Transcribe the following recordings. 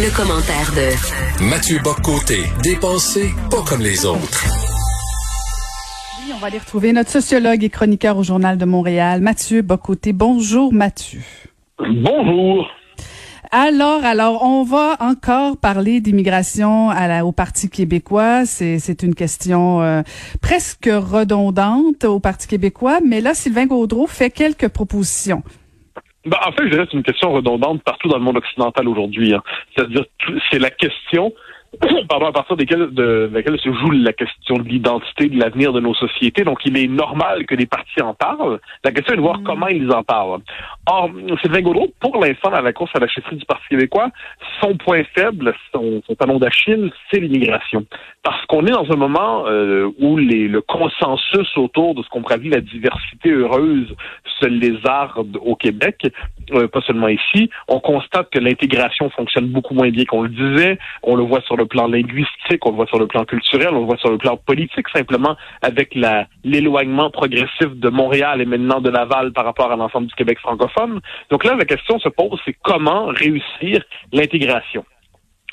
Le, commentaire de Mathieu Boccoté, dépensé pas comme les autres. On va aller retrouver notre sociologue et chroniqueur au Journal de Montréal, Mathieu Bocoté. Bonjour Mathieu. Bonjour. Alors, alors, on va encore parler d'immigration au Parti québécois. C'est une question euh, presque redondante au Parti québécois, mais là, Sylvain Gaudreau fait quelques propositions. Ben, en fait, je dirais que c'est une question redondante partout dans le monde occidental aujourd'hui. Hein. C'est-à-dire, c'est la question pardon, à partir desquels, de, laquelle se joue la question de l'identité, de l'avenir de nos sociétés. Donc, il est normal que les partis en parlent. La question est de voir mm. comment ils en parlent. Or, Sylvain Gaudreau, pour l'instant, dans la course à la chefferie du Parti québécois, son point faible, son, son talon d'Achille, c'est l'immigration. Parce qu'on est dans un moment euh, où les, le consensus autour de ce qu'on pourrait la diversité heureuse se lézarde au Québec, euh, pas seulement ici. On constate que l'intégration fonctionne beaucoup moins bien qu'on le disait. On le voit sur le plan linguistique, on le voit sur le plan culturel, on le voit sur le plan politique, simplement avec l'éloignement progressif de Montréal et maintenant de Laval par rapport à l'ensemble du Québec francophone. Donc là, la question se pose, c'est comment réussir l'intégration?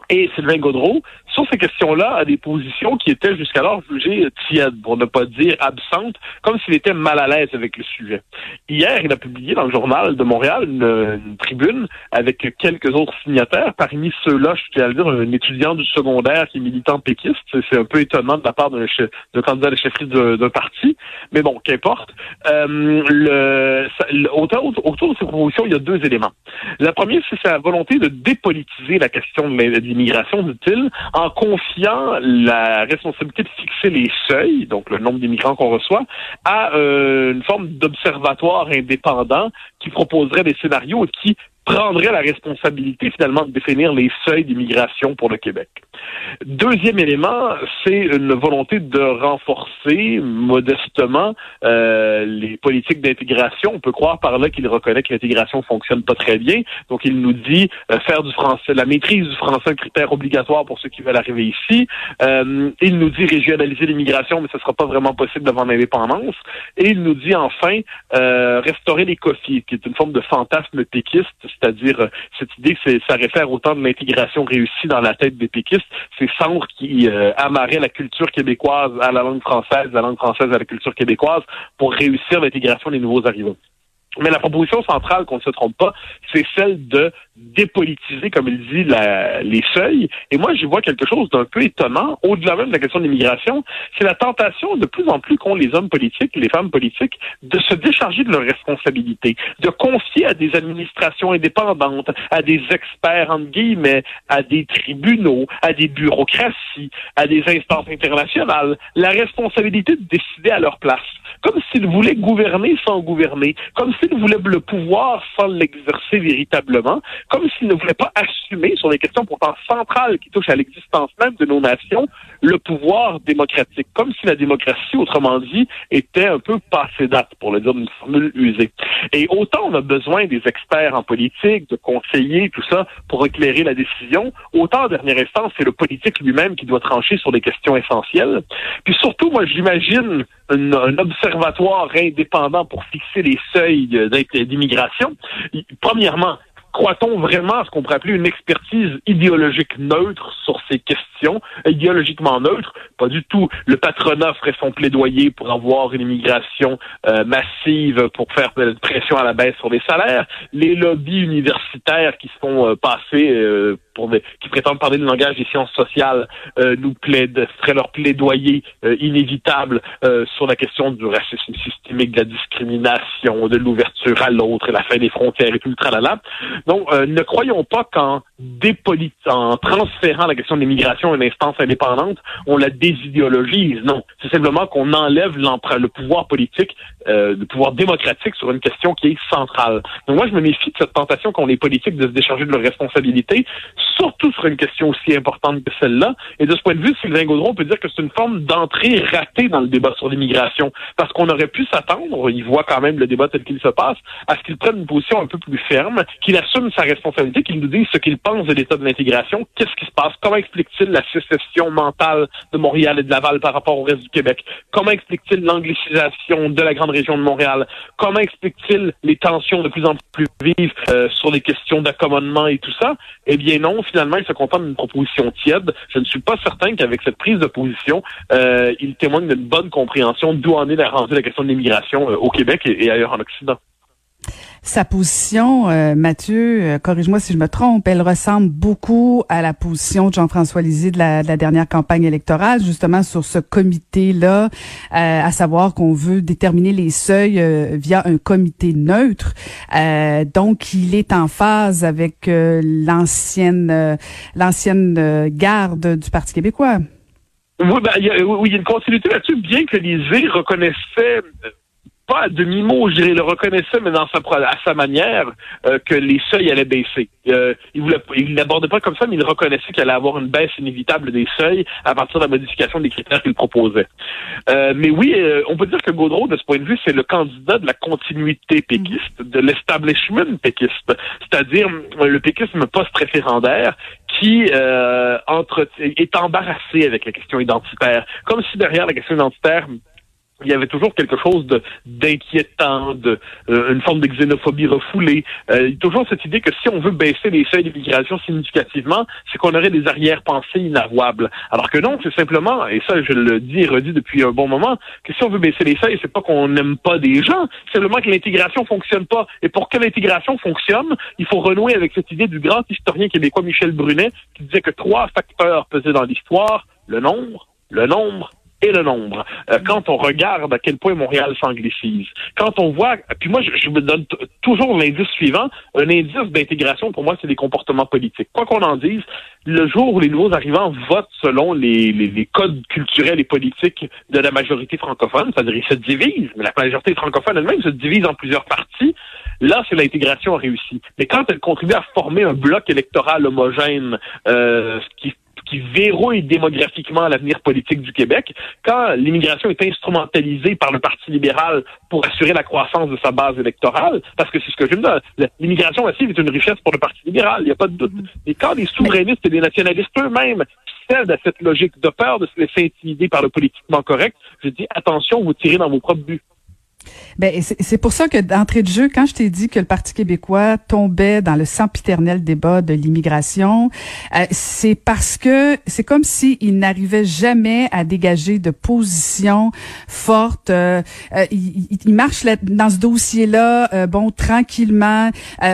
Et Sylvain Gaudreau, sur ces questions-là, a des positions qui étaient jusqu'alors jugées tièdes, pour ne pas dire absentes, comme s'il était mal à l'aise avec le sujet. Hier, il a publié dans le journal de Montréal une, tribune avec quelques autres signataires. Parmi ceux-là, je tiens à le dire, un étudiant du secondaire qui est militant péquiste. C'est un peu étonnant de la part d'un candidat de chefferie d'un parti, mais bon, qu'importe. Euh, le, autour, autour de ces propositions, il y a deux éléments. La première, c'est sa volonté de dépolitiser la question de l'immigration, dit-il, en confiant la responsabilité de fixer les seuils, donc le nombre d'immigrants qu'on reçoit, à euh, une forme d'observatoire indépendant qui proposerait des scénarios et qui prendrait la responsabilité finalement de définir les seuils d'immigration pour le Québec. Deuxième élément, c'est une volonté de renforcer modestement euh, les politiques d'intégration. On peut croire par là qu'il reconnaît que l'intégration fonctionne pas très bien. Donc il nous dit euh, faire du français, la maîtrise du français un critère obligatoire pour ceux qui veulent arriver ici. Euh, il nous dit régionaliser l'immigration, mais ce sera pas vraiment possible devant l'indépendance. Et il nous dit enfin restaurer les coffres, qui est une forme de fantasme péquiste c'est-à-dire euh, cette idée ça réfère au temps de l'intégration réussie dans la tête des péquistes, ces centres qui euh, amarraient la culture québécoise à la langue française, la langue française à la culture québécoise pour réussir l'intégration des nouveaux arrivants. Mais la proposition centrale, qu'on ne se trompe pas, c'est celle de dépolitiser, comme il dit, les seuils. Et moi, je vois quelque chose d'un peu étonnant, au-delà même de la question de l'immigration, c'est la tentation de plus en plus qu'ont les hommes politiques, les femmes politiques, de se décharger de leurs responsabilités, de confier à des administrations indépendantes, à des experts, entre guillemets, à des tribunaux, à des bureaucraties, à des instances internationales, la responsabilité de décider à leur place comme s'ils voulaient gouverner sans gouverner, comme voulaient le pouvoir sans l'exercer véritablement, comme s'ils ne voulaient pas assumer sur les questions pourtant centrales qui touchent à l'existence même de nos nations, le pouvoir démocratique, comme si la démocratie, autrement dit, était un peu passée date, pour le dire d'une formule usée. Et autant on a besoin des experts en politique, de conseillers, tout ça, pour éclairer la décision, autant en dernière instance, c'est le politique lui-même qui doit trancher sur des questions essentielles. Puis surtout, moi, j'imagine un, un observatoire indépendant pour fixer les seuils d'immigration. Premièrement, croit-on vraiment à ce qu'on pourrait appeler une expertise idéologique neutre sur ces questions, idéologiquement neutre? Pas du tout. Le patronat ferait son plaidoyer pour avoir une immigration euh, massive pour faire pression à la baisse sur les salaires. Les lobbies universitaires qui se font euh, passer euh, qui prétendent parler le langage des sciences sociales euh, nous plaident, feraient leur plaidoyer euh, inévitable euh, sur la question du racisme systémique, de la discrimination, de l'ouverture à l'autre et la fin des frontières et tout le tralala. Donc, ne croyons pas qu'en en transférant la question de l'immigration à une instance indépendante, on la désidéologise. Non, c'est simplement qu'on enlève le pouvoir politique, euh, le pouvoir démocratique sur une question qui est centrale. Donc moi, je me méfie de cette tentation qu'ont les politiques de se décharger de leurs responsabilités, surtout sur une question aussi importante que celle-là. Et de ce point de vue, Sylvain Gaudron peut dire que c'est une forme d'entrée ratée dans le débat sur l'immigration, parce qu'on aurait pu s'attendre, il voit quand même le débat tel qu'il se passe, à ce qu'il prenne une position un peu plus ferme, qu'il assume sa responsabilité, qu'il nous dise ce qu'il de l'état de l'intégration, qu'est-ce qui se passe, comment explique-t-il la sécession mentale de Montréal et de Laval par rapport au reste du Québec, comment explique-t-il l'anglicisation de la grande région de Montréal, comment explique-t-il les tensions de plus en plus vives euh, sur les questions d'accommodement et tout ça, eh bien non, finalement, il se contente d'une proposition tiède. Je ne suis pas certain qu'avec cette prise de position, euh, il témoigne d'une bonne compréhension d'où en est la rendue la question de l'immigration euh, au Québec et ailleurs en Occident. Sa position, euh, Mathieu, euh, corrige-moi si je me trompe, elle ressemble beaucoup à la position de Jean-François Lisée de la, dernière campagne électorale, justement sur ce comité-là, euh, à savoir qu'on veut déterminer les seuils via un comité neutre. donc, il est en phase avec l'ancienne l'ancienne garde du Parti québécois. Oui, ben, il a, oui, il y a une continuité là-dessus, bien que Lisée reconnaissait pas à demi-mot, je dirais, le reconnaissait, mais dans sa, à sa manière, euh, que les seuils allaient baisser. Euh, il voulait, il pas comme ça, mais il reconnaissait qu'il allait avoir une baisse inévitable des seuils à partir de la modification des critères qu'il proposait. Euh, mais oui, euh, on peut dire que Gaudreau, de ce point de vue, c'est le candidat de la continuité péquiste, de l'establishment péquiste, c'est-à-dire le péquisme post-référendaire qui entre, est embarrassé avec la question identitaire, comme si derrière la question identitaire il y avait toujours quelque chose d'inquiétant, de euh, une forme de xénophobie refoulée. Euh, toujours cette idée que si on veut baisser les seuils d'immigration significativement, c'est qu'on aurait des arrière-pensées inavouables. Alors que non, c'est simplement, et ça je le dis et redis depuis un bon moment, que si on veut baisser les seuils, c'est pas qu'on n'aime pas des gens, c'est simplement que l'intégration fonctionne pas. Et pour que l'intégration fonctionne, il faut renouer avec cette idée du grand historien québécois Michel Brunet qui disait que trois facteurs pesaient dans l'histoire le nombre, le nombre le nombre. Euh, quand on regarde à quel point Montréal s'anglicise, quand on voit, puis moi je, me donne toujours l'indice suivant, un indice d'intégration pour moi c'est des comportements politiques. Quoi qu'on en dise, le jour où les nouveaux arrivants votent selon les, les, codes culturels et politiques de la majorité francophone, c'est-à-dire ils se divisent, mais la majorité francophone elle-même se divise en plusieurs parties, là c'est l'intégration réussie. Mais quand elle contribue à former un bloc électoral homogène, euh, qui qui verrouille démographiquement l'avenir politique du Québec, quand l'immigration est instrumentalisée par le Parti libéral pour assurer la croissance de sa base électorale, parce que c'est ce que je me dis, l'immigration massive est une richesse pour le Parti libéral, il n'y a pas de doute. Et quand les souverainistes et les nationalistes eux-mêmes cèdent à cette logique de peur de se laisser intimider par le politiquement correct, je dis attention, vous tirez dans vos propres buts. Ben, c'est pour ça que d'entrée de jeu, quand je t'ai dit que le Parti québécois tombait dans le sempiternel débat de l'immigration, euh, c'est parce que c'est comme s'il il n'arrivait jamais à dégager de position forte. Euh, euh, il, il, marche dans ce dossier-là, bon, tranquillement,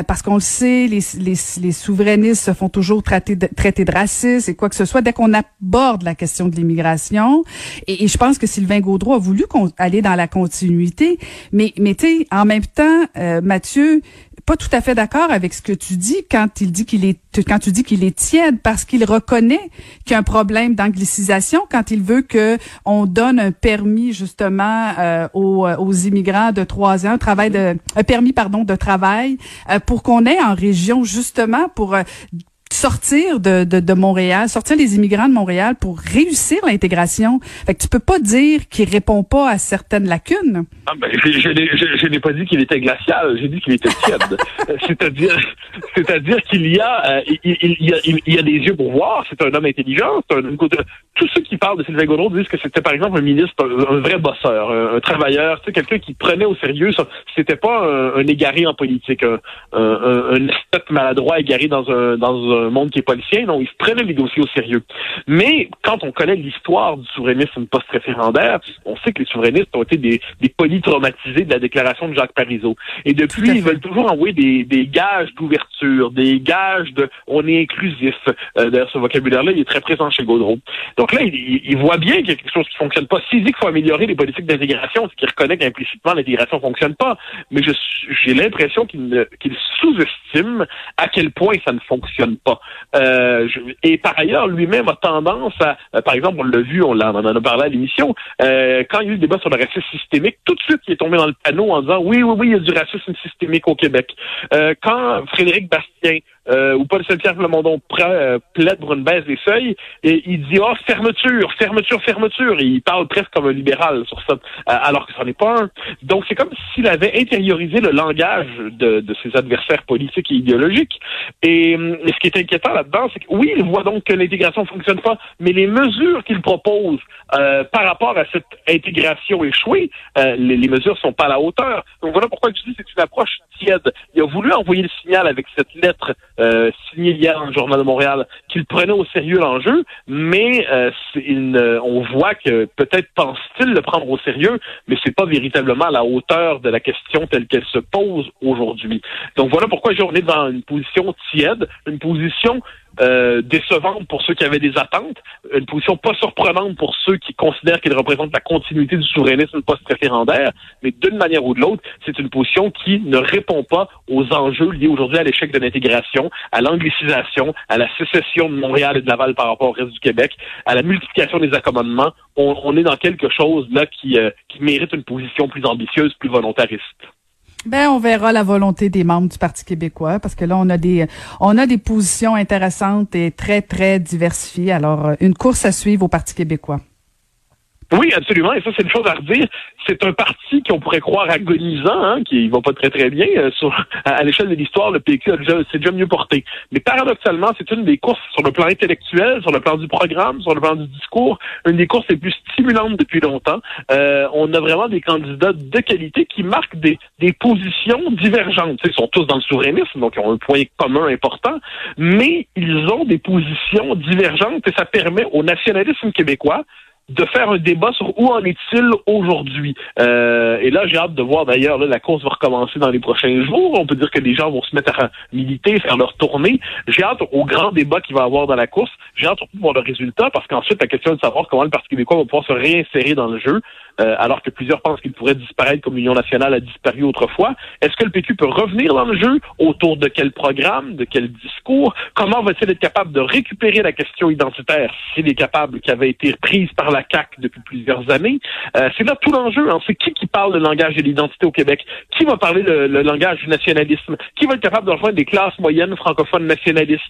parce qu'on le sait, les, les, les, souverainistes se font toujours traiter de, traiter de racistes et quoi que ce soit. Dès qu'on aborde la question de l'immigration, et, et, je pense que Sylvain Gaudreau a voulu aller dans la continuité, mais, mais tu sais, en même temps, euh, Mathieu, pas tout à fait d'accord avec ce que tu dis quand il dit qu'il est quand tu dis qu'il est tiède parce qu'il reconnaît qu'il y a un problème d'anglicisation quand il veut que on donne un permis justement euh, aux, aux, immigrants de trois ans, un travail de un permis pardon de travail euh, pour qu'on ait en région justement pour sortir de, de, de, Montréal, sortir les immigrants de Montréal pour réussir l'intégration. Fait que tu peux pas dire qu'il répond pas à certaines lacunes. Ah ben, je, je, n'ai pas dit qu'il était glacial, j'ai dit qu'il était tiède. c'est-à-dire, c'est-à-dire qu'il y a, euh, il, il, y a, il, y a des yeux pour voir. C'est un homme intelligent. Un, tous ceux qui parlent de Sylvain Gaudreau disent que c'était par exemple un ministre, un, vrai bosseur, un, travailleur, tu sais, quelqu'un qui prenait au sérieux. C'était pas un, égaré en politique, un, un, un maladroit égaré dans un dans un un monde qui est sien. Non, ils prenaient les dossiers au sérieux. Mais quand on connaît l'histoire du souverainisme post-référendaire, on sait que les souverainistes ont été des, des polytraumatisés de la déclaration de Jacques Parizeau. Et depuis, ils veulent toujours envoyer des, des gages d'ouverture, des gages de on est inclusif. Euh, D'ailleurs, ce vocabulaire-là, il est très présent chez Gaudreau. Donc là, il, il voit bien qu'il y a quelque chose qui fonctionne pas. S'il dit qu'il faut améliorer les politiques d'intégration, c'est qu'il reconnaît qu'implicitement l'intégration fonctionne pas. Mais j'ai l'impression qu'il qu'il sous-estime à quel point ça ne fonctionne pas. Euh, et par ailleurs, lui-même a tendance à, euh, par exemple, on l'a vu, on, en a parlé à l'émission, euh, quand il y a eu le débat sur le racisme systémique, tout de suite, il est tombé dans le panneau en disant oui, oui, oui, il y a du racisme systémique au Québec. quand Frédéric Bastien euh, ou Paul Saint-Pierre Plamondon euh, plaide pour une baisse des seuils, et il dit oh, fermeture, fermeture, fermeture. Et il parle presque comme un libéral sur ça, euh, alors que ce n'est pas un. Donc c'est comme s'il avait intériorisé le langage de, de ses adversaires politiques et idéologiques. Et, ce qui est inquiétant là-dedans, c'est que oui, il voit donc que l'intégration fonctionne pas, mais les mesures qu'il propose euh, par rapport à cette intégration échouée, les, les mesures sont pas à la hauteur. Donc voilà pourquoi je dis c'est une approche tiède. Il a voulu envoyer le signal avec cette lettre euh, signé hier dans le Journal de Montréal, qu'il prenait au sérieux l'enjeu, mais euh, on voit que peut-être pense-t-il le prendre au sérieux, mais c'est pas véritablement à la hauteur de la question telle qu'elle se pose aujourd'hui. Donc voilà pourquoi on est dans une position tiède, une position euh, décevante pour ceux qui avaient des attentes, une position pas surprenante pour ceux qui considèrent qu'il représente la continuité du souverainisme post-référendaire, mais d'une manière ou de l'autre, c'est une position qui ne répond pas aux enjeux liés aujourd'hui à l'échec de l'intégration, à l'anglicisation, à la sécession de Montréal et de Laval par rapport au reste du Québec, à la multiplication des accommodements. On, est dans quelque chose là qui, euh, qui mérite une position plus ambitieuse, plus volontariste. Ben, on verra la volonté des membres du Parti québécois parce que là, on a des, on a des positions intéressantes et très, très diversifiées. Alors, euh, une course à suivre au Parti québécois. Oui, absolument. Et ça, c'est une chose à redire. C'est un parti qu'on pourrait croire agonisant, hein, qui va pas très très bien. Euh, sur, à, l'échelle de l'histoire, le PQ s'est déjà mieux porté. Mais paradoxalement, c'est une des courses sur le plan intellectuel, sur le plan du programme, sur le plan du discours, une des courses les plus stimulantes depuis longtemps. Euh, on a vraiment des candidats de qualité qui marquent des, des positions divergentes. ils sont tous dans le souverainisme, donc ils ont un point commun important, mais ils ont des positions divergentes et ça permet au nationalisme québécois de faire un débat sur où en est-il aujourd'hui. Euh, et là, j'ai hâte de voir d'ailleurs, la course va recommencer dans les prochains jours. On peut dire que les gens vont se mettre à militer, faire leur tournée. J'ai hâte au grand débat qu'il va y avoir dans la course. J'ai hâte de voir le résultat parce qu'ensuite, la question est de savoir comment le Parti québécois va pouvoir se réinsérer dans le jeu. Euh, alors que plusieurs pensent qu'il pourrait disparaître comme l'Union nationale a disparu autrefois. Est-ce que le PQ peut revenir dans le jeu? Autour de quel programme? De quel discours? Comment va-t-il être capable de récupérer la question identitaire s'il est capable, qui avait été prise par la CAQ depuis plusieurs années? Euh, c'est là tout l'enjeu. Hein. C'est qui qui parle le langage de l'identité au Québec? Qui va parler le, langage du nationalisme? Qui va être capable de rejoindre des classes moyennes francophones nationalistes?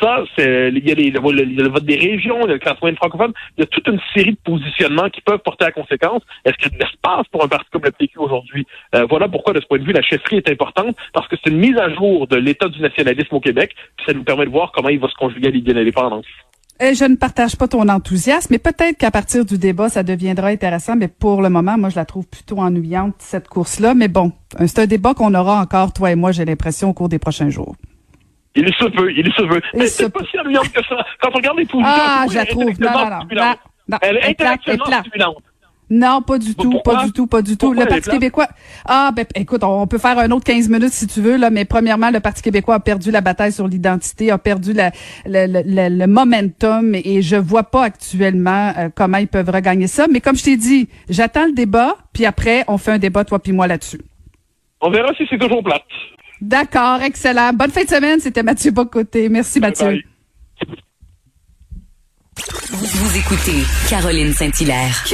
Ça, c'est il y a les, le, le, vote des régions, il y a les classes moyennes francophones. Il y a toute une série de positionnements qui peuvent porter à conséquence. Est-ce qu'il y a de l'espace pour un parti comme le PQ aujourd'hui? Euh, voilà pourquoi, de ce point de vue, la chefferie est importante, parce que c'est une mise à jour de l'état du nationalisme au Québec, puis ça nous permet de voir comment il va se conjuguer à l'idée d'indépendance. Euh, je ne partage pas ton enthousiasme, mais peut-être qu'à partir du débat, ça deviendra intéressant. Mais pour le moment, moi, je la trouve plutôt ennuyante, cette course-là. Mais bon, euh, c'est un débat qu'on aura encore, toi et moi, j'ai l'impression, au cours des prochains jours. Il se peut, il se veut. Mais c'est pas si ennuyante que ça. Quand on regarde les positions, ah, je la trouve. Non, non, non. Elle est intellectuellement stimulante. Non, pas du tout, pas du tout, pas du tout. le Parti québécois. Ah, ben, écoute, on peut faire un autre 15 minutes si tu veux, là, mais premièrement, le Parti québécois a perdu la bataille sur l'identité, a perdu la, le, momentum et je vois pas actuellement euh, comment ils peuvent regagner ça. Mais comme je t'ai dit, j'attends le débat, puis après, on fait un débat, toi puis moi, là-dessus. On verra si c'est toujours plate. D'accord, excellent. Bonne fin de semaine, c'était Mathieu Bocoté. Merci, Mathieu. Vous, vous écoutez Caroline Saint-Hilaire.